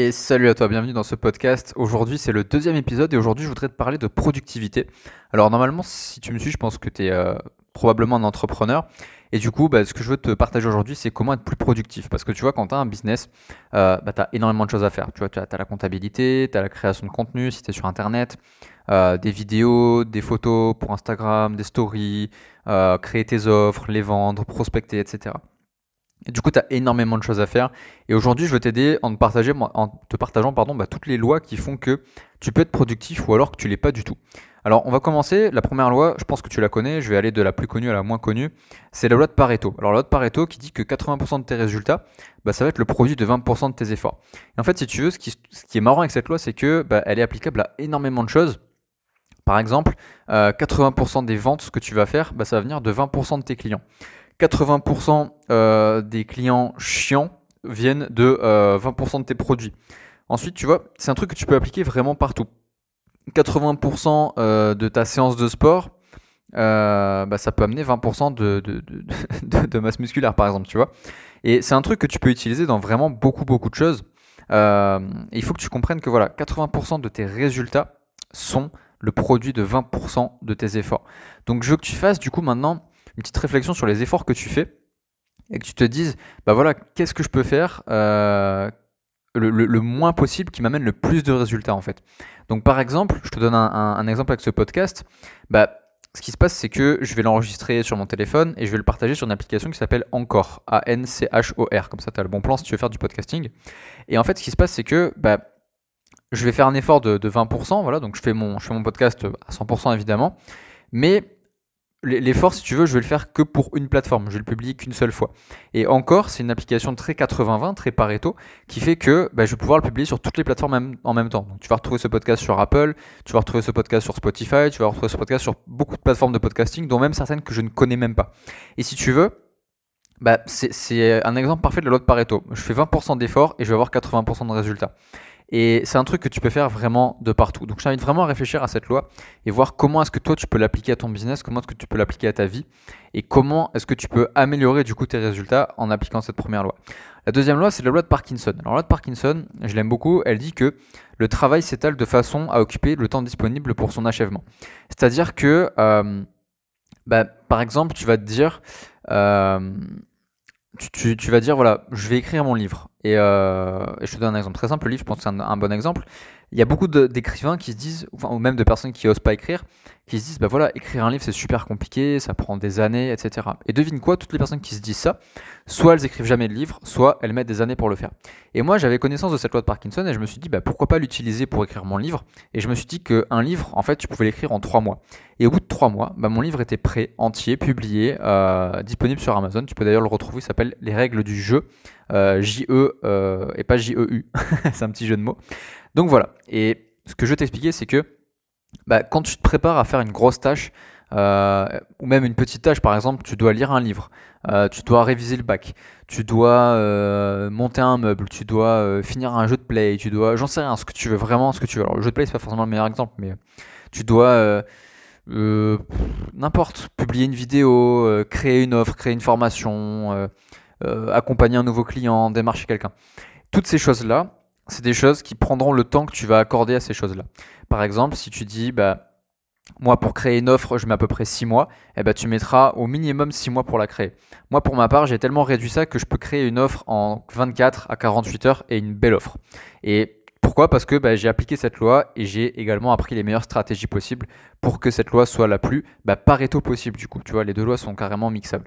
Et salut à toi, bienvenue dans ce podcast. Aujourd'hui, c'est le deuxième épisode et aujourd'hui, je voudrais te parler de productivité. Alors, normalement, si tu me suis, je pense que tu es euh, probablement un entrepreneur. Et du coup, bah, ce que je veux te partager aujourd'hui, c'est comment être plus productif. Parce que tu vois, quand tu as un business, euh, bah, tu as énormément de choses à faire. Tu vois, tu as, la comptabilité, tu as la création de contenu si tu es sur Internet, euh, des vidéos, des photos pour Instagram, des stories, créer tes offres, les vendre, prospecter, etc. Du coup, tu as énormément de choses à faire. Et aujourd'hui, je veux t'aider en, te partageant pardon, bah, toutes les lois qui font que tu peux être productif ou alors que tu l'es pas du tout. Alors, on va commencer. La première loi, je pense que tu la connais. Je vais aller de la plus connue à la moins connue. C'est la loi de Pareto. Alors, la loi de Pareto qui dit que 80% de tes résultats, bah, ça va être le produit de 20% de tes efforts. Et en fait, si tu veux, ce qui, est marrant avec cette loi, c'est que bah, elle est applicable à énormément de choses. Par exemple, 80% euh, des ventes que tu vas faire, bah, ça va venir de 20% de tes clients. 80% euh, des clients chiants viennent de 20% euh, de tes produits. Ensuite, tu vois, c'est un truc que tu peux appliquer vraiment partout. 80% euh, de ta séance de sport, bah, ça peut amener 20% de, de, masse musculaire, par exemple, tu vois. Et c'est un truc que tu peux utiliser dans vraiment beaucoup, beaucoup de choses. il faut que tu comprennes que voilà, 80% de tes résultats sont le produit de 20% de tes efforts. Donc je veux que tu fasses du coup maintenant une petite réflexion sur les efforts que tu fais et que tu te dises, bah voilà, qu'est-ce que je peux faire euh, le, moins possible qui m'amène le plus de résultats en fait. Donc par exemple, je te donne un, exemple avec ce podcast, bah ce qui se passe, c'est que je vais l'enregistrer sur mon téléphone et je vais le partager sur une application qui s'appelle Encore, A-N-C-H-O-R. Comme ça, tu as le bon plan si tu veux faire du podcasting. Et en fait, ce qui se passe, c'est que bah, je vais faire un effort de, 20%. Voilà, donc je fais, mon, je fais mon podcast à 100% évidemment. Mais L'effort, si tu veux, je vais le faire que pour une plateforme. Je vais le publier qu'une seule fois. Et encore, c'est une application très 80-20, très Pareto, qui fait que bah, je vais pouvoir le publier sur toutes les plateformes en même temps. Tu vas retrouver ce podcast sur Apple, tu vas retrouver ce podcast sur Spotify, tu vas retrouver ce podcast sur beaucoup de plateformes de podcasting, dont même certaines que je ne connais même pas. Et si tu veux, bah, c'est un exemple parfait de la loi de Pareto. Je fais 20% d'efforts et je vais avoir 80% de résultats. Et c'est un truc que tu peux faire vraiment de partout. Donc je t'invite vraiment à réfléchir à cette loi et voir comment est-ce que toi tu peux l'appliquer à ton business, comment est-ce que tu peux l'appliquer à ta vie et comment est-ce que tu peux améliorer du coup tes résultats en appliquant cette première loi. La deuxième loi, c'est la loi de Parkinson. Alors la loi de Parkinson, je l'aime beaucoup, elle dit que le travail s'étale de façon à occuper le temps disponible pour son achèvement. C'est-à-dire que, euh, bah, par exemple, tu vas te dire, euh, tu, vas dire, voilà, je vais écrire mon livre. Euh, et, je te donne un exemple très simple. Le livre, je pense que c'est un, bon exemple. Il y a beaucoup d'écrivains qui se disent, ou même de personnes qui osent pas écrire, qui se disent, bah voilà, écrire un livre c'est super compliqué, ça prend des années, etc. Et devine quoi, toutes les personnes qui se disent ça, soit elles écrivent jamais de livre, soit elles mettent des années pour le faire. Et moi, j'avais connaissance de cette loi de Parkinson et je me suis dit, bah pourquoi pas l'utiliser pour écrire mon livre? Et je me suis dit qu'un livre, en fait, tu pouvais l'écrire en trois mois. Et au bout de trois mois, bah, mon livre était prêt, entier, publié, euh, disponible sur Amazon. Tu peux d'ailleurs le retrouver, il s'appelle Les règles du jeu. Euh, J-E euh, et pas J-E-U. c'est un petit jeu de mots. Donc voilà. Et ce que je veux t'expliquer, c'est que bah, quand tu te prépares à faire une grosse tâche, euh, ou même une petite tâche, par exemple, tu dois lire un livre, tu dois réviser le bac, tu dois monter un meuble, tu dois finir un jeu de play, tu dois, j'en sais rien, ce que tu veux vraiment, ce que tu veux. Alors le jeu de play c'est pas forcément le meilleur exemple, mais tu dois n'importe, publier une vidéo, créer une offre, créer une formation, euh, accompagner un nouveau client, démarcher quelqu'un. Toutes ces choses-là, c'est des choses qui prendront le temps que tu vas accorder à ces choses-là. Par exemple, si tu dis, bah, moi, pour créer une offre, je mets à peu près 6 mois, eh ben, tu mettras au minimum 6 mois pour la créer. Moi, pour ma part, j'ai tellement réduit ça que je peux créer une offre en 24 à 48 heures et une belle offre. Et pourquoi? Parce que bah, j'ai appliqué cette loi et j'ai également appris les meilleures stratégies possibles pour que cette loi soit la plus bah, pareto possible. Du coup, tu vois, les deux lois sont carrément mixables.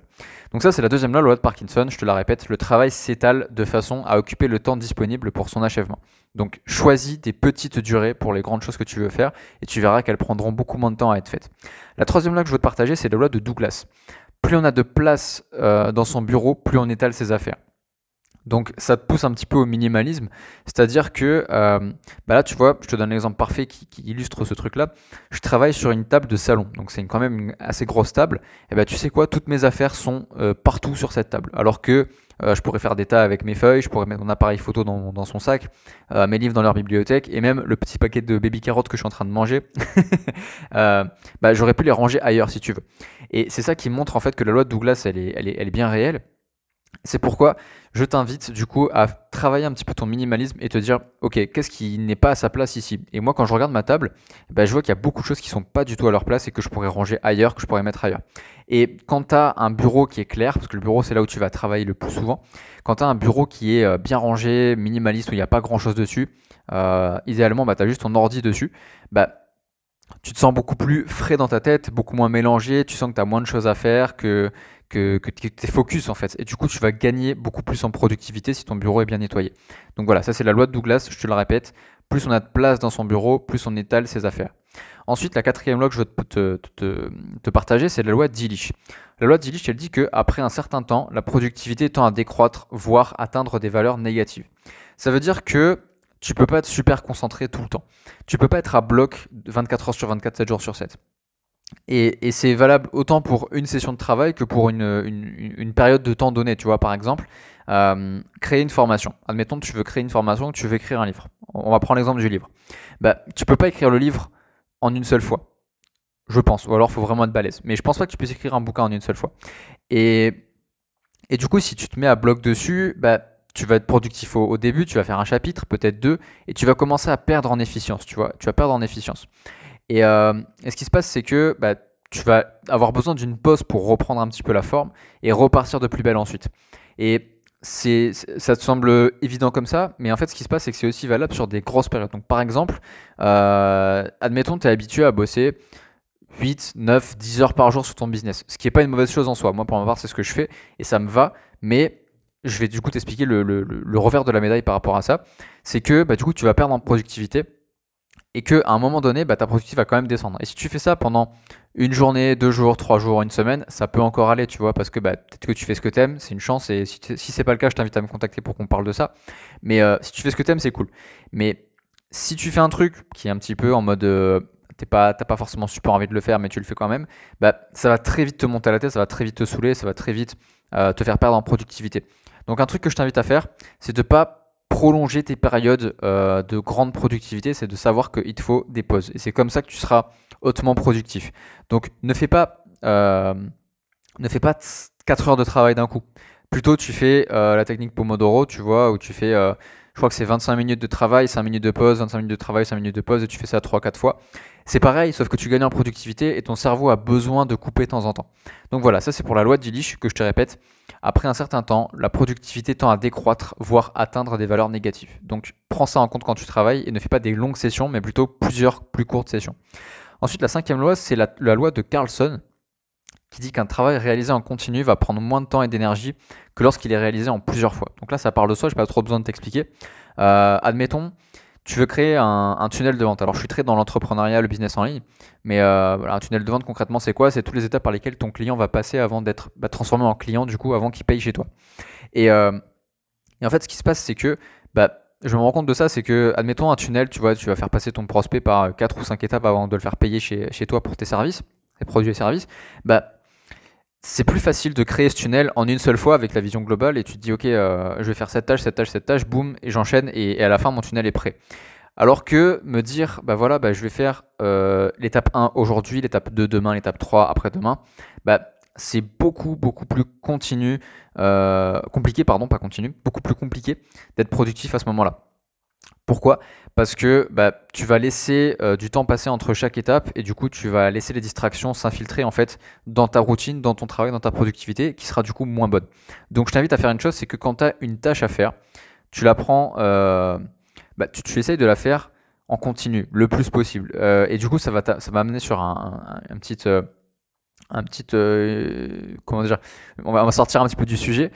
Donc ça, c'est la deuxième loi, la loi de Parkinson. Je te la répète, le travail s'étale de façon à occuper le temps disponible pour son achèvement. Donc choisis des petites durées pour les grandes choses que tu veux faire et tu verras qu'elles prendront beaucoup moins de temps à être faites. La troisième loi que je veux te partager, c'est la loi de Douglas. Plus on a de place euh, dans son bureau, plus on étale ses affaires. Donc ça te pousse un petit peu au minimalisme, c'est-à-dire que euh, bah là tu vois, je te donne l'exemple parfait qui, illustre ce truc-là. Je travaille sur une table de salon, donc c'est quand même une assez grosse table. Et bah tu sais quoi, toutes mes affaires sont euh, partout sur cette table, alors que euh, je pourrais faire des tas avec mes feuilles, je pourrais mettre mon appareil photo dans, dans son sac, mes livres dans leur bibliothèque, et même le petit paquet de baby carottes que je suis en train de manger, bah, j'aurais pu les ranger ailleurs si tu veux. Et c'est ça qui montre en fait que la loi de Douglas elle est, elle est, elle est bien réelle C'est pourquoi je t'invite du coup à travailler un petit peu ton minimalisme et te dire ok qu'est-ce qui n'est pas à sa place ici? Et moi quand je regarde ma table ben, je vois qu'il y a beaucoup de choses qui sont pas du tout à leur place et que je pourrais ranger ailleurs que je pourrais mettre ailleurs. Et quand tu un bureau qui est clair parce que le bureau c'est là où tu vas travailler le plus souvent quand tu un bureau qui est euh, bien rangé minimaliste où il n'y a pas grand chose dessus euh, idéalement bah, tu juste ton ordi dessus bah, tu te sens beaucoup plus frais dans ta tête, beaucoup moins mélangé, tu sens que tu as moins de choses à faire, que, que, tu es focus en fait. Et du coup, tu vas gagner beaucoup plus en productivité si ton bureau est bien nettoyé. Donc voilà, ça c'est la loi de Douglas, je te le répète. Plus on a de place dans son bureau, plus on étale ses affaires. Ensuite, la quatrième loi que je veux te, partager, c'est la loi d'Illich. La loi d'Illich, elle dit qu'après un certain temps, la productivité tend à décroître, voire atteindre des valeurs négatives. Ça veut dire que tu peux pas être super concentré tout le temps. Tu peux pas être à bloc 24 heures sur 24, 7 jours sur 7. Et, c'est valable autant pour une session de travail que pour une, période de temps donné. Tu vois, par exemple, euh, créer une formation. Admettons que tu veux créer une formation, que tu veux écrire un livre. On va prendre l'exemple du livre. Bah, tu peux pas écrire le livre en une seule fois. Je pense. Ou alors, il faut vraiment être balèze. Mais je pense pas que tu puisses écrire un bouquin en une seule fois. Et, du coup, si tu te mets à bloc dessus, bah, tu vas être productif au, début, tu vas faire un chapitre, peut-être deux, et tu vas commencer à perdre en efficience, tu vois, tu vas perdre en efficience. Et, euh, ce qui se passe, c'est que bah, tu vas avoir besoin d'une pause pour reprendre un petit peu la forme et repartir de plus belle ensuite. Et ça te semble évident comme ça, mais en fait, ce qui se passe, c'est que c'est aussi valable sur des grosses périodes. Donc, par exemple, euh, admettons, tu es habitué à bosser 8, 9, 10 heures par jour sur ton business, ce qui n'est pas une mauvaise chose en soi. Moi, pour ma part, c'est ce que je fais et ça me va, mais je vais du coup t'expliquer le, revers de la médaille par rapport à ça. C'est que bah, du coup, tu vas perdre en productivité et qu'à un moment donné, bah, ta productivité va quand même descendre. Et si tu fais ça pendant une journée, deux jours, trois jours, une semaine, ça peut encore aller, tu vois, parce que bah, peut-être que tu fais ce que t'aimes, c'est une chance. Et si, si c'est pas le cas, je t'invite à me contacter pour qu'on parle de ça. Mais euh, si tu fais ce que t'aimes, c'est cool. Mais si tu fais un truc qui est un petit peu en mode euh, t'es pas, t'as pas forcément super envie de le faire, mais tu le fais quand même, bah, ça va très vite te monter à la tête, ça va très vite te saouler, ça va très vite euh, te faire perdre en productivité. Donc un truc que je t'invite à faire, c'est de pas prolonger tes périodes euh, de grande productivité, c'est de savoir qu'il te faut des pauses. Et c'est comme ça que tu seras hautement productif. Donc ne fais pas, euh, ne fais pas 4 heures de travail d'un coup. Plutôt tu fais euh, la technique Pomodoro, tu vois, où tu fais, je crois que c'est 25 minutes de travail, 5 minutes de pause, 25 minutes de travail, 5 minutes de pause, et tu fais ça 3-4 fois. C'est pareil, sauf que tu gagnes en productivité et ton cerveau a besoin de couper de temps en temps. Donc voilà, ça c'est pour la loi de Dillich que je te répète. Après un certain temps, la productivité tend à décroître, voire atteindre des valeurs négatives. Donc prends ça en compte quand tu travailles et ne fais pas des longues sessions, mais plutôt plusieurs plus courtes sessions. Ensuite, la cinquième loi, c'est la, loi de Carlson, qui dit qu'un travail réalisé en continu va prendre moins de temps et d'énergie que lorsqu'il est réalisé en plusieurs fois. Donc là, ça parle de soi, je n'ai pas trop besoin de t'expliquer. Euh, admettons, tu veux créer un, tunnel de vente. Alors, je suis très dans l'entrepreneuriat, le business en ligne, mais euh, un tunnel de vente, concrètement, c'est quoi? C'est toutes les étapes par lesquelles ton client va passer avant d'être bah, transformé en client, du coup, avant qu'il paye chez toi. Euh, et, en fait, ce qui se passe, c'est que bah, je me rends compte de ça, c'est que, admettons un tunnel, tu vois, tu vas faire passer ton prospect par 4 ou 5 étapes avant de le faire payer chez, chez toi pour tes services, tes produits et services. Bah, c'est plus facile de créer ce tunnel en une seule fois avec la vision globale et tu te dis ok euh, je vais faire cette tâche, cette tâche, cette tâche, boum et j'enchaîne et, à la fin mon tunnel est prêt. Alors que me dire bah voilà bah, je vais faire euh, l'étape 1 aujourd'hui, l'étape 2 demain, l'étape 3 après-demain, bah c'est beaucoup beaucoup plus continu, euh, compliqué pardon pas continu, beaucoup plus compliqué d'être productif à ce moment-là. Pourquoi? Parce que bah, tu vas laisser euh, du temps passer entre chaque étape et du coup tu vas laisser les distractions s'infiltrer en fait dans ta routine, dans ton travail, dans ta productivité qui sera du coup moins bonne. Donc je t'invite à faire une chose, c'est que quand tu as une tâche à faire, tu la prends, euh, bah, tu, essayes de la faire en continu le plus possible. Euh, et du coup ça va, ça va amener sur un, petit un comment dire? On va, sortir un petit peu du sujet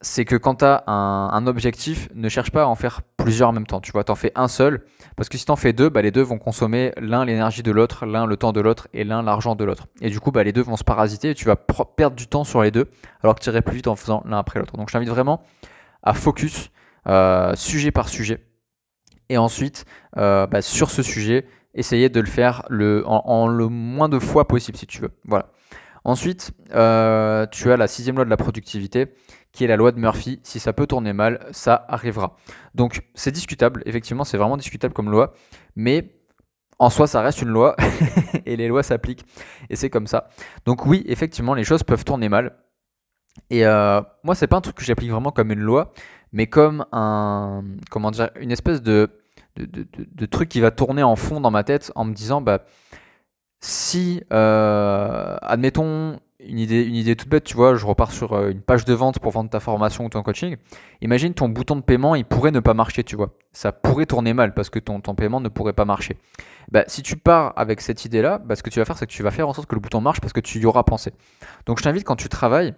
c'est que quand tu as un, objectif, ne cherche pas à en faire plusieurs en même temps. Tu vois, t'en fais un seul, parce que si tu en fais deux, bah, les deux vont consommer l'un l'énergie de l'autre, l'un le temps de l'autre et l'un l'argent de l'autre. Et du coup, bah, les deux vont se parasiter et tu vas perdre du temps sur les deux, alors que tu irais plus vite en faisant l'un après l'autre. Donc je t'invite vraiment à focus euh, sujet par sujet. Et ensuite, euh, bah, sur ce sujet, essayer de le faire le, en, le moins de fois possible si tu veux. Voilà. Ensuite, euh, tu as la sixième loi de la productivité qui est la loi de Murphy. Si ça peut tourner mal, ça arrivera. Donc c'est discutable, effectivement, c'est vraiment discutable comme loi, mais en soi, ça reste une loi et les lois s'appliquent et c'est comme ça. Donc oui, effectivement, les choses peuvent tourner mal. Et euh, moi, c'est pas un truc que j'applique vraiment comme une loi, mais comme un, comment dire, une espèce de, de, truc qui va tourner en fond dans ma tête en me disant, bah, si, euh, admettons, une idée, une idée toute bête, tu vois, je repars sur euh, une page de vente pour vendre ta formation ou ton coaching. Imagine ton bouton de paiement, il pourrait ne pas marcher, tu vois. Ça pourrait tourner mal parce que ton, ton paiement ne pourrait pas marcher. Bah, si tu pars avec cette idée-là, bah, ce que tu vas faire, c'est que tu vas faire en sorte que le bouton marche parce que tu y auras pensé. Donc je t'invite quand tu travailles,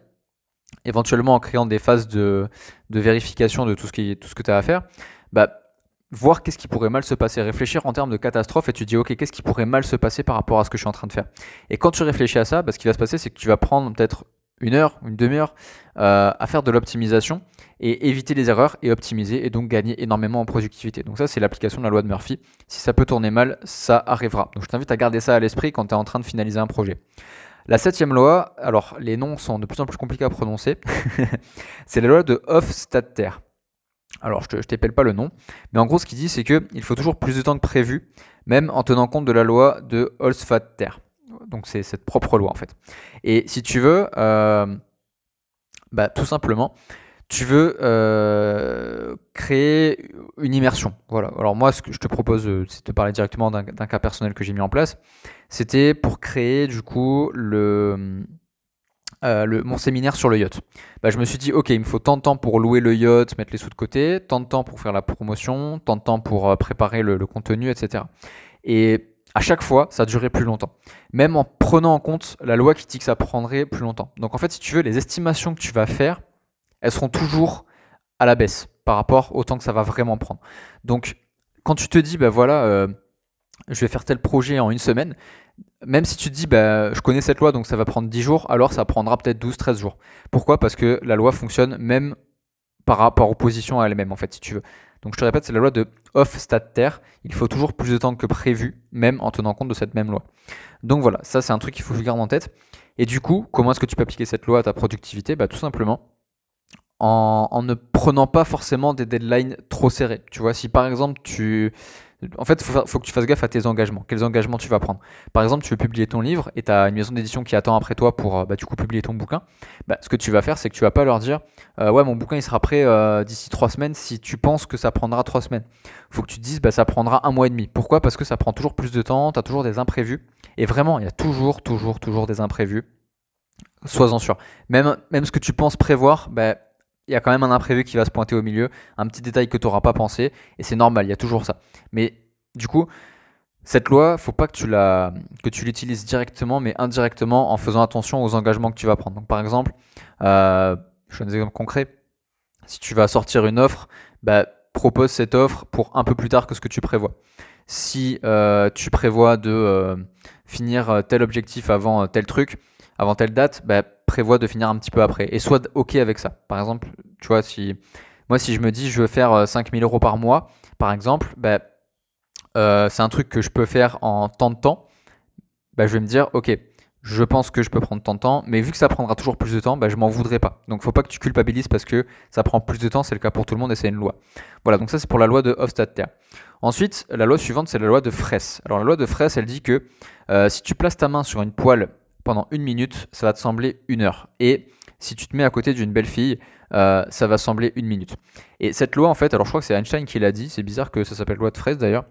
éventuellement en créant des phases de, de vérification de tout ce, qui, tout ce que tu as à faire, bah, voir qu'est-ce qui pourrait mal se passer, réfléchir en termes de catastrophe et tu dis ok qu'est-ce qui pourrait mal se passer par rapport à ce que je suis en train de faire? Et quand tu réfléchis à ça, bah, ce qui va se passer c'est que tu vas prendre peut-être une heure, une demi-heure euh, à faire de l'optimisation et éviter les erreurs et optimiser et donc gagner énormément en productivité. Donc ça c'est l'application de la loi de Murphy. Si ça peut tourner mal, ça arrivera. Donc je t'invite à garder ça à l'esprit quand tu es en train de finaliser un projet. La septième loi, alors les noms sont de plus en plus compliqués à prononcer, c'est la loi de Hofstadter. Alors, je ne t'épelle pas le nom, mais en gros, ce qu'il dit, c'est qu'il faut toujours plus de temps que prévu, même en tenant compte de la loi de Holzfatter. Donc, c'est cette propre loi, en fait. Et si tu veux, euh, bah, tout simplement, tu veux euh, créer une immersion. Voilà. Alors, moi, ce que je te propose, euh, c'est de parler directement d'un cas personnel que j'ai mis en place. C'était pour créer, du coup, le euh, mon séminaire sur le yacht. Bah, je me suis dit, ok, il me faut tant de temps pour louer le yacht, mettre les sous de côté, tant de temps pour faire la promotion, tant de temps pour euh, préparer le, contenu, etc. Et à chaque fois, ça durait plus longtemps. Même en prenant en compte la loi qui dit que ça prendrait plus longtemps. Donc en fait, si tu veux, les estimations que tu vas faire, elles seront toujours à la baisse par rapport au temps que ça va vraiment prendre. Donc quand tu te dis, bah voilà, euh, je vais faire tel projet en une semaine, même si tu te dis, bah, je connais cette loi, donc ça va prendre 10 jours, alors ça prendra peut-être 12-13 jours. Pourquoi? Parce que la loi fonctionne même par positions à elle-même, en fait, si tu veux. Donc je te répète, c'est la loi de Hofstadter. Il faut toujours plus de temps que prévu, même en tenant compte de cette même loi. Donc voilà, ça c'est un truc qu'il faut que je garde en tête. Et du coup, comment est-ce que tu peux appliquer cette loi à ta productivité? Bah, Tout simplement en, en, ne prenant pas forcément des deadlines trop serrés. Tu vois, si par exemple tu en fait, il faut, que tu fasses gaffe à tes engagements. Quels engagements tu vas prendre Par exemple, tu veux publier ton livre et tu as une maison d'édition qui attend après toi pour euh, bah, du coup publier ton bouquin. Bah, ce que tu vas faire, c'est que tu vas pas leur dire euh, Ouais, mon bouquin il sera prêt euh, d'ici trois semaines si tu penses que ça prendra trois semaines. Faut que tu te dises bah, Ça prendra un mois et demi. Pourquoi? Parce que ça prend toujours plus de temps, tu as toujours des imprévus. Et vraiment, il y a toujours, toujours, toujours des imprévus. Sois-en sûr. Même, même ce que tu penses prévoir, bah, il y a quand même un imprévu qui va se pointer au milieu, un petit détail que tu n'auras pas pensé, et c'est normal, il y a toujours ça. Mais du coup, cette loi, faut pas que tu la, que tu l'utilises directement, mais indirectement en faisant attention aux engagements que tu vas prendre. Donc par exemple, euh, je donne un exemple concret. Si tu vas sortir une offre, bah, propose cette offre pour un peu plus tard que ce que tu prévois. Si euh, tu prévois de euh, finir tel objectif avant tel truc, avant telle date, bah, prévois de finir un petit peu après et sois ok avec ça. Par exemple, tu vois, si moi si je me dis je veux faire 5000 euros par mois, par exemple, bah, euh, c'est un truc que je peux faire en tant de temps, bah, je vais me dire ok, je pense que je peux prendre tant de temps, mais vu que ça prendra toujours plus de temps, bah, je m'en voudrais pas. Donc faut pas que tu culpabilises parce que ça prend plus de temps, c'est le cas pour tout le monde et c'est une loi. Voilà, donc ça c'est pour la loi de Hofstadter. Ensuite, la loi suivante c'est la loi de Fraisse. Alors la loi de Fraisse, elle dit que euh, si tu places ta main sur une poêle pendant une minute, ça va te sembler une heure. Et si tu te mets à côté d'une belle fille, euh, ça va sembler une minute. Et cette loi, en fait, alors je crois que c'est Einstein qui l'a dit, c'est bizarre que ça s'appelle loi de Fraisse d'ailleurs.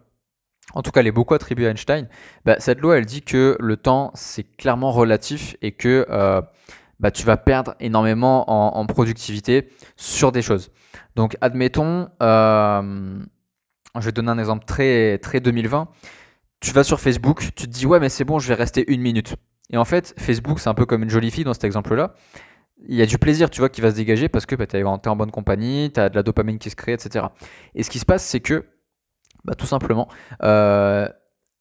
En tout cas, elle est beaucoup attribuée à Einstein. Bah, cette loi, elle dit que le temps, c'est clairement relatif et que euh, bah, tu vas perdre énormément en, productivité sur des choses. Donc, admettons, euh, je vais donner un exemple très, très 2020. Tu vas sur Facebook, tu te dis, ouais, mais c'est bon, je vais rester une minute. Et en fait, Facebook, c'est un peu comme une jolie fille dans cet exemple-là. Il y a du plaisir, tu vois, qui va se dégager parce que bah, tu es en bonne compagnie, tu as de la dopamine qui se crée, etc. Et ce qui se passe, c'est que, bah, tout simplement, euh,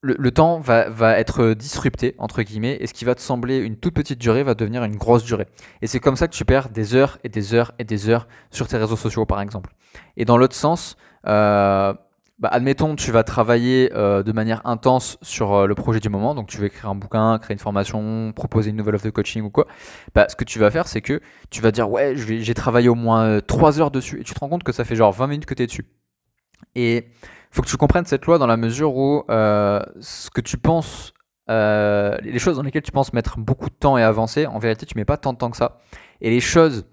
le, temps va, être disrupté, entre guillemets, et ce qui va te sembler une toute petite durée va devenir une grosse durée. Et c'est comme ça que tu perds des heures et des heures et des heures sur tes réseaux sociaux, par exemple. Et dans l'autre sens, euh, bah, admettons, tu vas travailler euh, de manière intense sur euh, le projet du moment, donc tu veux écrire un bouquin, créer une formation, proposer une nouvelle offre de coaching ou quoi. Bah, ce que tu vas faire, c'est que tu vas dire ouais, j'ai travaillé au moins 3 euh, heures dessus, et tu te rends compte que ça fait genre 20 minutes que tu es dessus. Et faut que tu comprennes cette loi dans la mesure où ce que tu penses euh, les choses dans lesquelles tu penses mettre beaucoup de temps et avancer, en vérité, tu mets pas tant de temps que ça. Et les choses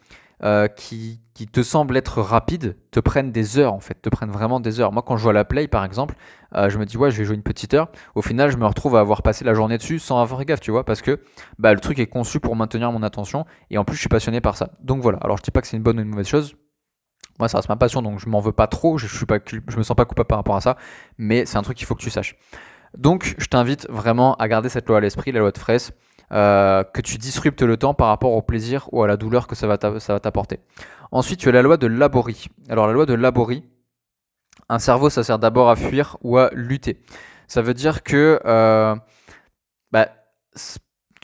euh, qui, te semblent être rapides te prennent des heures en fait, te prennent vraiment des heures. Moi quand je joue à la play par exemple, euh, je me dis ouais je vais jouer une petite heure. Au final je me retrouve à avoir passé la journée dessus sans avoir gaffe, tu vois, parce que bah, le truc est conçu pour maintenir mon attention et en plus je suis passionné par ça. Donc voilà, alors je dis pas que c'est une bonne ou une mauvaise chose. Moi ça reste ma passion donc je m'en veux pas trop, je, suis pas, je me sens pas coupable par rapport à ça, mais c'est un truc qu'il faut que tu saches. Donc je t'invite vraiment à garder cette loi à l'esprit, la loi de Fraisse. Euh, que tu disruptes le temps par rapport au plaisir ou à la douleur que ça va t'apporter. Ensuite, tu as la loi de Laborie. Alors la loi de Laborie, un cerveau, ça sert d'abord à fuir ou à lutter. Ça veut dire que, euh, bah,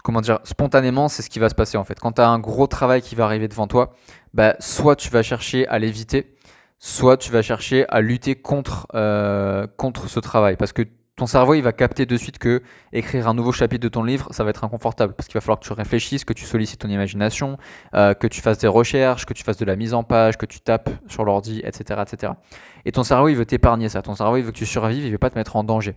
comment dire, spontanément, c'est ce qui va se passer en fait. Quand tu as un gros travail qui va arriver devant toi, bah, soit tu vas chercher à l'éviter, soit tu vas chercher à lutter contre, euh, contre ce travail. Parce que ton cerveau, il va capter de suite que écrire un nouveau chapitre de ton livre, ça va être inconfortable parce qu'il va falloir que tu réfléchisses, que tu sollicites ton imagination, euh, que tu fasses des recherches, que tu fasses de la mise en page, que tu tapes sur l'ordi, etc., etc. Et ton cerveau, il veut t'épargner ça. Ton cerveau, il veut que tu survives, il veut pas te mettre en danger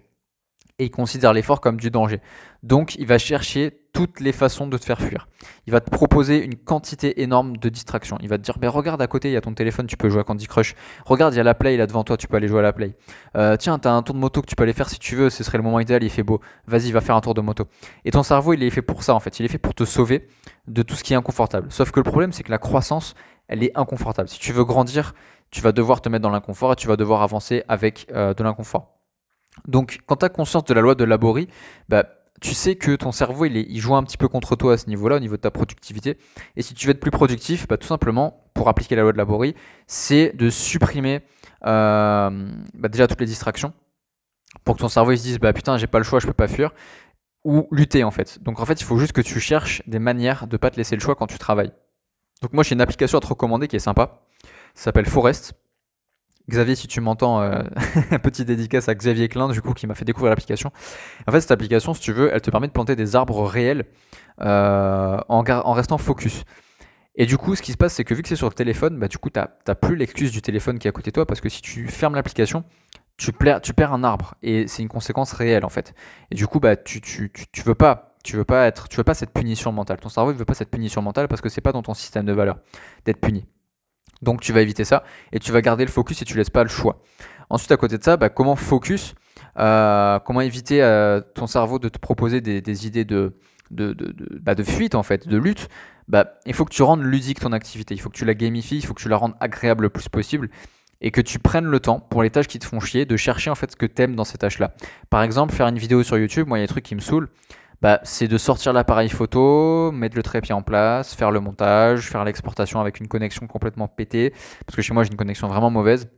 et il considère l'effort comme du danger. Donc il va chercher toutes les façons de te faire fuir. Il va te proposer une quantité énorme de distractions. Il va te dire, mais regarde à côté, il y a ton téléphone, tu peux jouer à Candy Crush. Regarde, il y a la play là devant toi, tu peux aller jouer à la play. Euh, tiens, tu as un tour de moto que tu peux aller faire si tu veux, ce serait le moment idéal, il fait beau. Vas-y, va faire un tour de moto. Et ton cerveau, il est fait pour ça en fait. Il est fait pour te sauver de tout ce qui est inconfortable. Sauf que le problème, c'est que la croissance, elle est inconfortable. Si tu veux grandir, tu vas devoir te mettre dans l'inconfort et tu vas devoir avancer avec euh, de l'inconfort. Donc, quand tu as conscience de la loi de Laborie, bah, tu sais que ton cerveau, il, joue un petit peu contre toi à ce niveau-là, au niveau de ta productivité. Et si tu veux être plus productif, bah, tout simplement, pour appliquer la loi de Laborie, c'est de supprimer euh, bah, déjà toutes les distractions, pour que ton cerveau il se dise, bah putain, j'ai pas le choix, je peux pas fuir, ou lutter en fait. Donc en fait, il faut juste que tu cherches des manières de pas te laisser le choix quand tu travailles. Donc moi, j'ai une application à te recommander qui est sympa. Ça s'appelle Forest. Xavier, si tu m'entends, euh, un petit dédicace à Xavier Klein, du coup, qui m'a fait découvrir l'application. En fait, cette application, si tu veux, elle te permet de planter des arbres réels euh, en, restant focus. Et du coup, ce qui se passe, c'est que vu que c'est sur le téléphone, bah, du coup, tu n'as plus l'excuse du téléphone qui est à côté de toi, parce que si tu fermes l'application, tu, tu, perds un arbre, et c'est une conséquence réelle, en fait. Et du coup, bah, tu, tu, tu, veux pas tu veux pas être tu veux pas cette punition mentale ton cerveau ne veut pas cette punition mentale parce que c'est pas dans ton système de valeur d'être puni donc tu vas éviter ça et tu vas garder le focus et tu laisses pas le choix. Ensuite, à côté de ça, bah, comment focus euh, Comment éviter euh, ton cerveau de te proposer des, idées de, de, de, bah, de, fuite, en fait, de lutte bah, Il faut que tu rendes ludique ton activité. Il faut que tu la gamifies, il faut que tu la rendes agréable le plus possible et que tu prennes le temps pour les tâches qui te font chier de chercher en fait ce que tu aimes dans ces tâches-là. Par exemple, faire une vidéo sur YouTube, moi il y a des trucs qui me saoulent bah, c'est de sortir l'appareil photo, mettre le trépied en place, faire le montage, faire l'exportation avec une connexion complètement pétée, parce que chez moi j'ai une connexion vraiment mauvaise,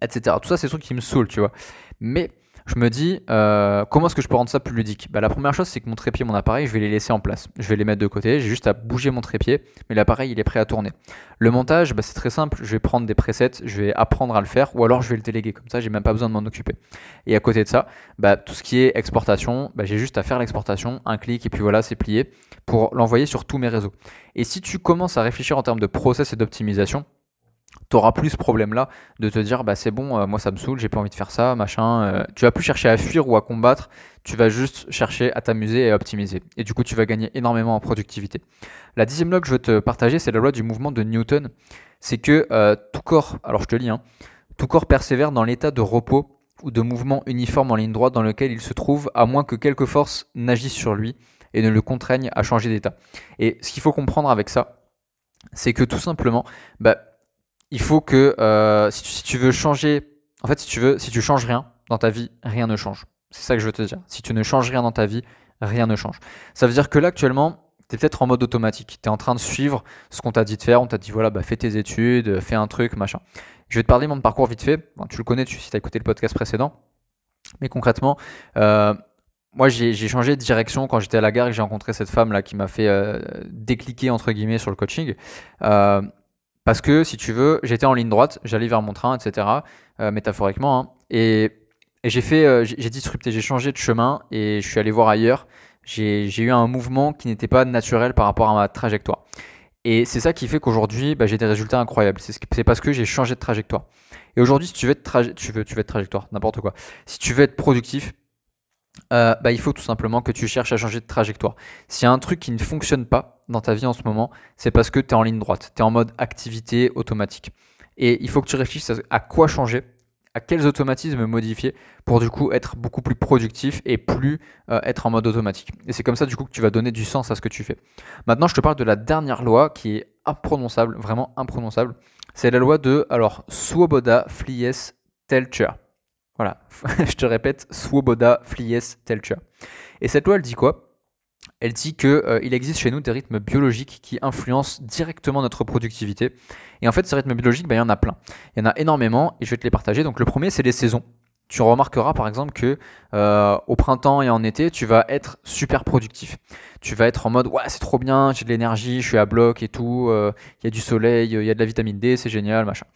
etc. Tout ça, c'est des trucs qui me saoulent, tu vois. Mais je me dis euh, comment est-ce que je peux rendre ça plus ludique? Bah, La première chose, c'est que mon trépied, mon appareil, je vais les laisser en place. Je vais les mettre de côté, j'ai juste à bouger mon trépied, mais l'appareil, il est prêt à tourner. Le montage, bah, c'est très simple, je vais prendre des presets, je vais apprendre à le faire, ou alors je vais le déléguer, comme ça, j'ai même pas besoin de m'en occuper. Et à côté de ça, bah, tout ce qui est exportation, j'ai juste à faire l'exportation, un clic, et puis voilà, c'est plié, pour l'envoyer sur tous mes réseaux. Et si tu commences à réfléchir en termes de process et d'optimisation, tu auras plus ce problème-là de te dire bah c'est bon, euh, moi ça me saoule, j'ai pas envie de faire ça, machin. Euh. tu vas plus chercher à fuir ou à combattre, tu vas juste chercher à t'amuser et à optimiser. Et du coup, tu vas gagner énormément en productivité. La dixième loi que je veux te partager, c'est la loi du mouvement de Newton. C'est que euh, tout corps, alors je te lis, hein, tout corps persévère dans l'état de repos ou de mouvement uniforme en ligne droite dans lequel il se trouve, à moins que quelque force n'agisse sur lui et ne le contraigne à changer d'état. Et ce qu'il faut comprendre avec ça, c'est que tout simplement, bah, il faut que euh, si, tu, veux changer, en fait, si tu veux, si tu changes rien dans ta vie, rien ne change. C'est ça que je veux te dire. Si tu ne changes rien dans ta vie, rien ne change. Ça veut dire que là, actuellement, tu es peut-être en mode automatique. Tu es en train de suivre ce qu'on t'a dit de faire. On t'a dit, voilà, bah, fais tes études, fais un truc, machin. Je vais te parler de mon parcours vite fait. tu le connais si tu as écouté le podcast précédent. Mais concrètement, euh, moi, j'ai changé de direction quand j'étais à la gare et j'ai rencontré cette femme là qui m'a fait euh, décliquer entre guillemets sur le coaching. Euh, parce que, si tu veux, j'étais en ligne droite, j'allais vers mon train, etc., euh, métaphoriquement, hein, et, j'ai fait, euh, j'ai disrupté, j'ai changé de chemin et je suis allé voir ailleurs. J'ai eu un mouvement qui n'était pas naturel par rapport à ma trajectoire. Et c'est ça qui fait qu'aujourd'hui, bah, j'ai des résultats incroyables. C'est parce que j'ai changé de trajectoire. Et aujourd'hui, si tu veux être, tu veux, tu veux être trajectoire, n'importe quoi. Si tu veux être productif, euh, bah, il faut tout simplement que tu cherches à changer de trajectoire. S'il y a un truc qui ne fonctionne pas dans ta vie en ce moment, c'est parce que tu es en ligne droite, tu es en mode activité automatique. Et il faut que tu réfléchisses à quoi changer, à quels automatismes modifier pour du coup être beaucoup plus productif et plus euh, être en mode automatique. Et c'est comme ça du coup que tu vas donner du sens à ce que tu fais. Maintenant, je te parle de la dernière loi qui est imprononçable, vraiment imprononçable. C'est la loi de, alors, Swoboda Flies Telcher. Voilà, je te répète, Swoboda Flies Telcher. Et cette loi, elle dit quoi? Elle dit qu'il euh, existe chez nous des rythmes biologiques qui influencent directement notre productivité. Et en fait, ces rythmes biologiques, ben, il y en a plein. Il y en a énormément et je vais te les partager. Donc le premier, c'est les saisons. Tu remarqueras par exemple que euh, au printemps et en été, tu vas être super productif. Tu vas être en mode ouais c'est trop bien, j'ai de l'énergie, je suis à bloc et tout, euh, il y a du soleil, il y a de la vitamine D, c'est génial, machin.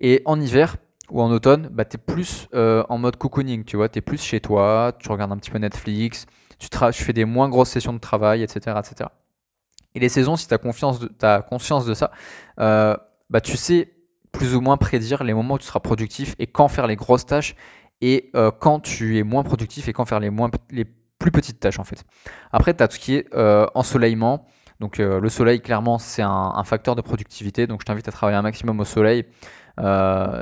Et en hiver, ou en automne, bah, tu es plus en mode cocooning, tu vois, tu es plus chez toi, tu regardes un petit peu Netflix, tu, fais des moins grosses sessions de travail, etc. etc. Et les saisons, si tu as, conscience de ça, euh, bah, tu sais plus ou moins prédire les moments où tu seras productif et quand faire les grosses tâches et euh, quand tu es moins productif et quand faire les, plus petites tâches en fait. Après, tu as tout ce qui est euh, ensoleillement. Donc le soleil, clairement, c'est un, un, facteur de productivité. Donc je t'invite à travailler un maximum au soleil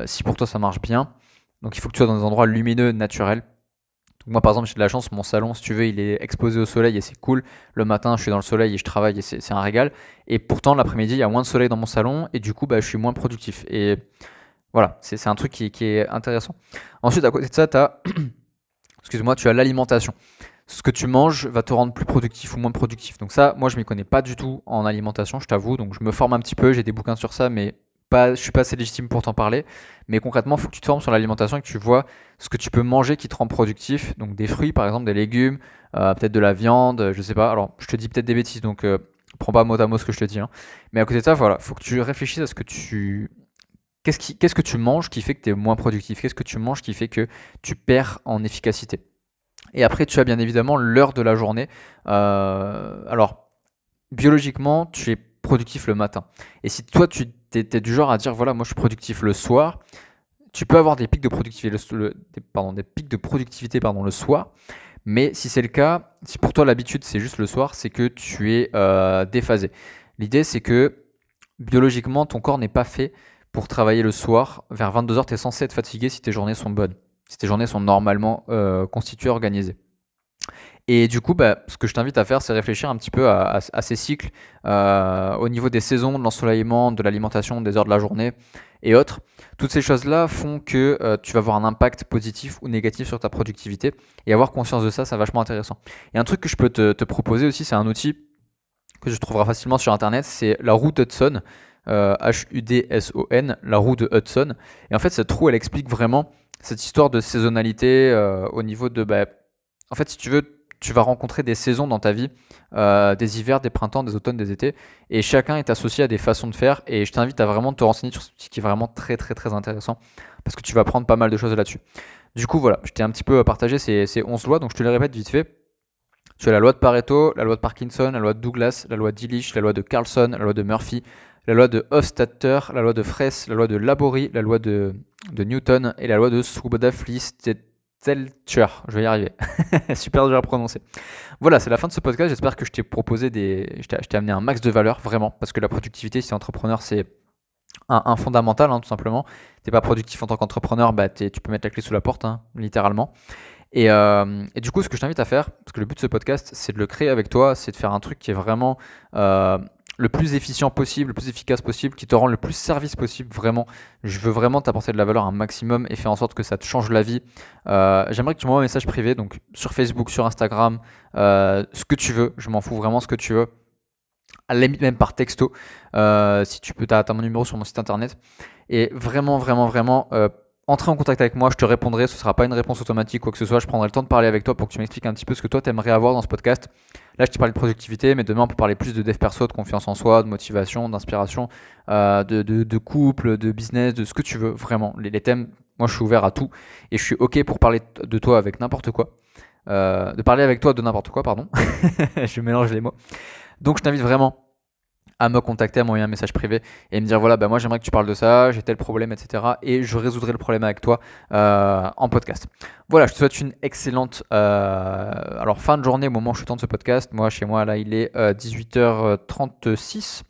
si pour toi ça marche bien. Donc il faut que tu sois dans des endroits lumineux, naturels moi, par exemple, j'ai de la chance, mon salon, si tu veux, il est exposé au soleil et c'est cool. Le matin, je suis dans le soleil et je travaille et c'est un régal. Et pourtant, l'après-midi, il y a moins de soleil dans mon salon et du coup, bah, je suis moins productif. Et voilà, c'est un truc qui, est intéressant. Ensuite, à côté de ça, tu as, excuse-moi, tu as l'alimentation. Ce que tu manges va te rendre plus productif ou moins productif. Donc ça, moi, je m'y connais pas du tout en alimentation, je t'avoue. Donc je me forme un petit peu, j'ai des bouquins sur ça, mais pas, je suis pas assez légitime pour t'en parler, mais concrètement, il faut que tu te formes sur l'alimentation et que tu vois ce que tu peux manger qui te rend productif. Donc des fruits, par exemple, des légumes, euh, peut-être de la viande, je sais pas. Alors, je te dis peut-être des bêtises, donc euh, prends pas mot à mot ce que je te dis. Hein. Mais à côté de ça, voilà, faut que tu réfléchisses à ce que tu Qu'est-ce, qui, qu'est-ce que tu manges qui fait que tu es moins productif? Qu'est-ce que tu manges qui fait que tu perds en efficacité? Et après, tu as bien évidemment l'heure de la journée. Euh, alors, biologiquement, tu es productif le matin. Et si toi, tu es, du genre à dire, voilà, moi je suis productif le soir, tu peux avoir des pics de productivité, le, pardon, le soir. Mais si c'est le cas, si pour toi l'habitude c'est juste le soir, c'est que tu es euh, déphasé. L'idée c'est que biologiquement ton corps n'est pas fait pour travailler le soir. Vers 22h, tu es censé être fatigué si tes journées sont bonnes, si tes journées sont normalement euh, constituées, organisées. Et du coup, bah, ce que je t'invite à faire, c'est réfléchir un petit peu à, ces cycles euh, au niveau des saisons, de l'ensoleillement, de l'alimentation, des heures de la journée et autres. Toutes ces choses-là font que euh, tu vas avoir un impact positif ou négatif sur ta productivité. Et avoir conscience de ça, c'est vachement intéressant. Et un truc que je peux te, proposer aussi, c'est un outil que tu trouveras facilement sur Internet, c'est la roue Hudson. H-U-D-S-O-N, euh, la roue de Hudson. Et en fait, cette roue, elle explique vraiment cette histoire de saisonnalité au niveau de... Bah, en fait, si tu veux, tu vas rencontrer des saisons dans ta vie, euh, des hivers, des printemps, des automnes, des étés, et chacun est associé à des façons de faire, et je t'invite à vraiment te renseigner sur ce qui est vraiment très très très intéressant, parce que tu vas apprendre pas mal de choses là-dessus. Du coup, voilà, je t'ai un petit peu partagé ces, ces 11 lois, donc je te les répète vite fait. Tu as la loi de Pareto, la loi de Parkinson, la loi de Douglas, la loi d'Illich, la loi de Carlson, la loi de Murphy, la loi de Hofstadter, la loi de Fraisse, la loi de Laborie, la loi de, Newton et la loi de Swoboda-Flies tueur, je vais y arriver. Super dur à prononcer. Voilà, c'est la fin de ce podcast. J'espère que je t'ai proposé des. Je t'ai amené un max de valeur, vraiment, parce que la productivité, si entrepreneur, c'est un, fondamental, hein, tout simplement. T'es pas productif en tant qu'entrepreneur, bah, tu peux mettre la clé sous la porte, hein, littéralement. Et, euh, et, du coup, ce que je t'invite à faire, parce que le but de ce podcast, c'est de le créer avec toi, c'est de faire un truc qui est vraiment euh, le plus efficient possible, le plus efficace possible, qui te rend le plus service possible, vraiment. Je veux vraiment t'apporter de la valeur un maximum et faire en sorte que ça te change la vie. Euh, j'aimerais que tu m'envoies un message privé, donc sur Facebook, sur Instagram, euh, ce que tu veux, je m'en fous vraiment ce que tu veux. À la limite même par texto, euh, si tu peux, tu as, mon numéro sur mon site internet. Et vraiment, vraiment, vraiment, entrer en contact avec moi, je te répondrai. Ce ne sera pas une réponse automatique, quoi que ce soit. Je prendrai le temps de parler avec toi pour que tu m'expliques un petit peu ce que toi, tu aimerais avoir dans ce podcast. Là, je t'ai parlé de productivité, mais demain, on peut parler plus de dev perso, de confiance en soi, de motivation, d'inspiration, euh, de, couple, de business, de ce que tu veux, vraiment. Les, thèmes, moi, je suis ouvert à tout et je suis OK pour parler de toi avec n'importe quoi. Euh, de parler avec toi de n'importe quoi, pardon. je mélange les mots. Donc, je t'invite vraiment à me contacter, à m'envoyer un message privé et me dire voilà, bah, moi j'aimerais que tu parles de ça, j'ai tel problème, etc. Et je résoudrai le problème avec toi euh, en podcast. Voilà, je te souhaite une excellente euh, alors fin de journée au moment où je tente ce podcast. Moi, chez moi, là, il est 18h36.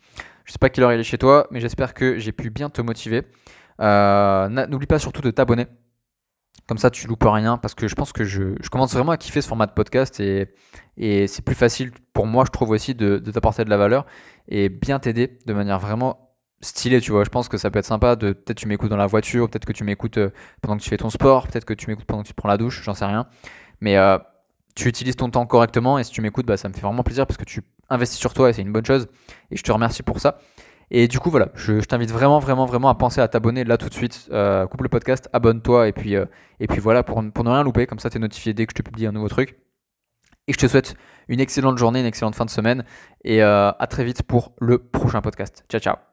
Je sais pas quelle heure il est chez toi, mais j'espère que j'ai pu bien te motiver. N'oublie pas surtout de t'abonner comme ça, tu loupes rien parce que je pense que je, commence vraiment à kiffer ce format de podcast et, c'est plus facile pour moi, je trouve aussi, de, t'apporter de la valeur et bien t'aider de manière vraiment stylée, tu vois. Je pense que ça peut être sympa de peut-être tu m'écoutes dans la voiture, peut-être que tu m'écoutes euh, pendant que tu fais ton sport, peut-être que tu m'écoutes pendant que tu prends la douche, j'en sais rien. Mais euh, tu utilises ton temps correctement et si tu m'écoutes, bah, ça me fait vraiment plaisir parce que tu investis sur toi et c'est une bonne chose et je te remercie pour ça. Et du coup, voilà, je, t'invite vraiment, vraiment, vraiment à penser à t'abonner là tout de suite. Euh, coupe le podcast, abonne-toi et puis, euh, et puis voilà, pour, pour ne rien louper, comme ça tu es notifié dès que je te publie un nouveau truc. Et je te souhaite une excellente journée, une excellente fin de semaine et euh, à très vite pour le prochain podcast. Ciao, ciao.